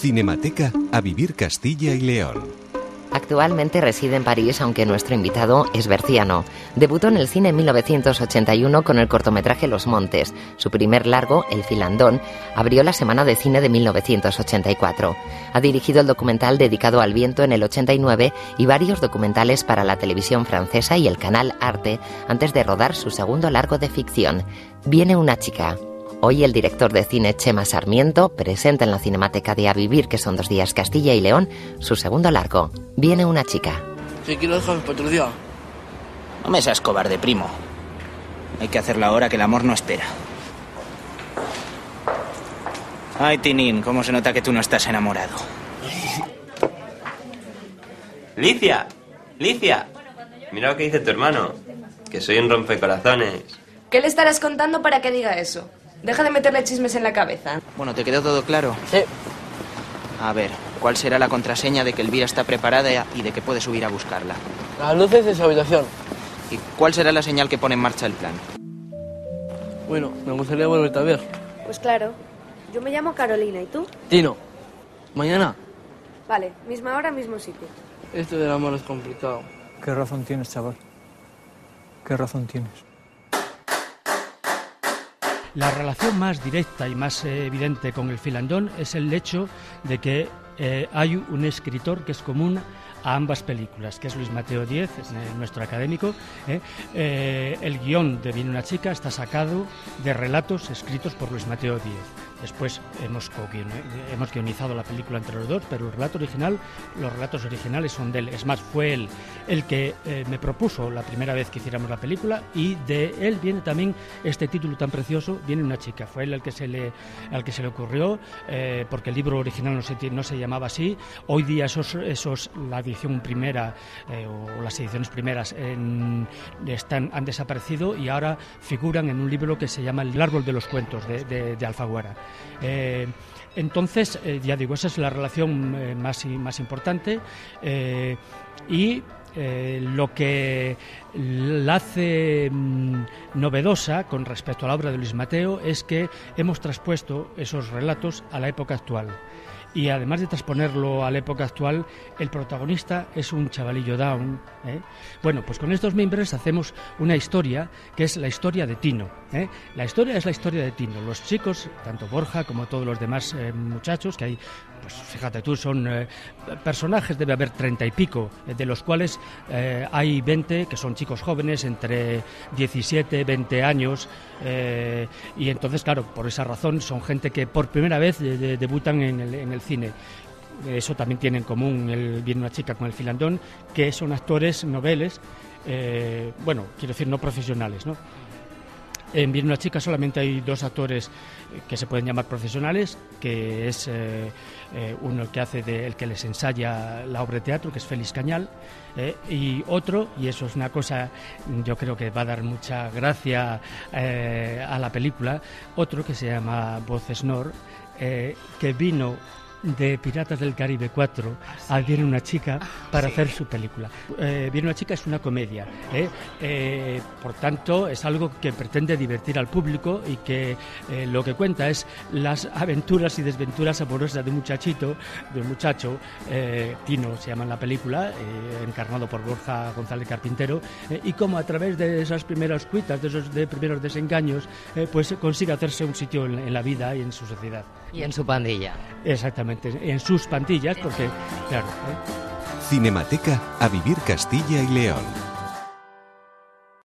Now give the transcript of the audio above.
Cinemateca a vivir Castilla y León. Actualmente reside en París, aunque nuestro invitado es berciano. Debutó en el cine en 1981 con el cortometraje Los Montes. Su primer largo, El Filandón, abrió la Semana de Cine de 1984. Ha dirigido el documental dedicado al viento en el 89 y varios documentales para la televisión francesa y el canal Arte antes de rodar su segundo largo de ficción. Viene una chica, Hoy el director de cine Chema Sarmiento presenta en la Cinemateca de A Vivir, que son dos días Castilla y León, su segundo largo. Viene una chica. Si quiero dejar patrulla. No me seas cobarde, primo. Hay que hacerlo ahora que el amor no espera. Ay, Tinín, cómo se nota que tú no estás enamorado. Licia, Licia. Mira lo que dice tu hermano. Que soy un rompecorazones. ¿Qué le estarás contando para que diga eso? Deja de meterle chismes en la cabeza. Bueno, ¿te quedó todo claro? Sí. A ver, ¿cuál será la contraseña de que Elvira está preparada y de que puede subir a buscarla? Las luces de su habitación. ¿Y cuál será la señal que pone en marcha el plan? Bueno, me gustaría volverte a ver. Pues claro. Yo me llamo Carolina, ¿y tú? Tino, mañana. Vale, misma hora, mismo sitio. Esto del amor es complicado. ¿Qué razón tienes, chaval? ¿Qué razón tienes? La relación más directa y más eh, evidente con el filandón es el hecho de que eh, hay un escritor que es común a ambas películas, que es Luis Mateo Díez, eh, nuestro académico. el guion de Viene una chica está sacado de relatos escritos por Luis Mateo Díez. Después hemos, hemos guionizado la película entre los dos, pero el relato original, los relatos originales son de él. Es más, fue él el que eh, me propuso la primera vez que hiciéramos la película y de él viene también este título tan precioso, Viene una chica. Fue él el que se le, al que se le ocurrió, eh, porque el libro original no se, no se llamaba así. Hoy día esos, esos la edición primera eh, o las ediciones primeras están, han desaparecido y ahora figuran en un libro que se llama El árbol de los cuentos de, de Alfaguara. Eh, entonces, eh, ya digo, esa es la relación eh, más, más importante y lo que la hace mm, novedosa con respecto a la obra de Luis Mateo es que hemos traspuesto esos relatos a la época actual y además de transponerlo a la época actual, el protagonista es un chavalillo down. ¿eh? Bueno, pues con estos miembros hacemos una historia que es la historia de Tino. ¿eh? La historia es la historia de Tino. Los chicos, tanto Borja como todos los demás eh, muchachos, que hay, pues fíjate tú, son personajes, debe haber treinta y pico, de los cuales hay veinte que son chicos jóvenes, entre 17, 20 años, y entonces, claro, por esa razón son gente que por primera vez debutan en el, en el cine. Eso también tiene en común el Viene una chica con el filandón, que son actores noveles, eh, bueno, quiero decir, no profesionales, ¿no? En Viene una chica solamente hay dos actores eh, que se pueden llamar profesionales, que es eh, uno el que hace de, el que les ensaya la obra de teatro, que es Félix Cañal, y otro, y eso es una cosa, yo creo que va a dar mucha gracia a la película, otro que se llama Voces Nor, que vino de Piratas del Caribe 4 a Viene una chica para hacer su película. Eh, Viene una chica es una comedia, ¿eh? Eh, por tanto es algo que pretende divertir al público y que lo que cuenta es las aventuras y desventuras amorosas de un muchachito, de un muchacho, Tino se llama en la película, encarnado por Borja González Carpintero, y cómo a través de esas primeras cuitas, de esos de primeros desengaños, pues consigue hacerse un sitio en, en la vida y en su sociedad. Y en su pandilla. Exactamente, en sus pandillas, porque, claro. Cinemateca a vivir Castilla y León.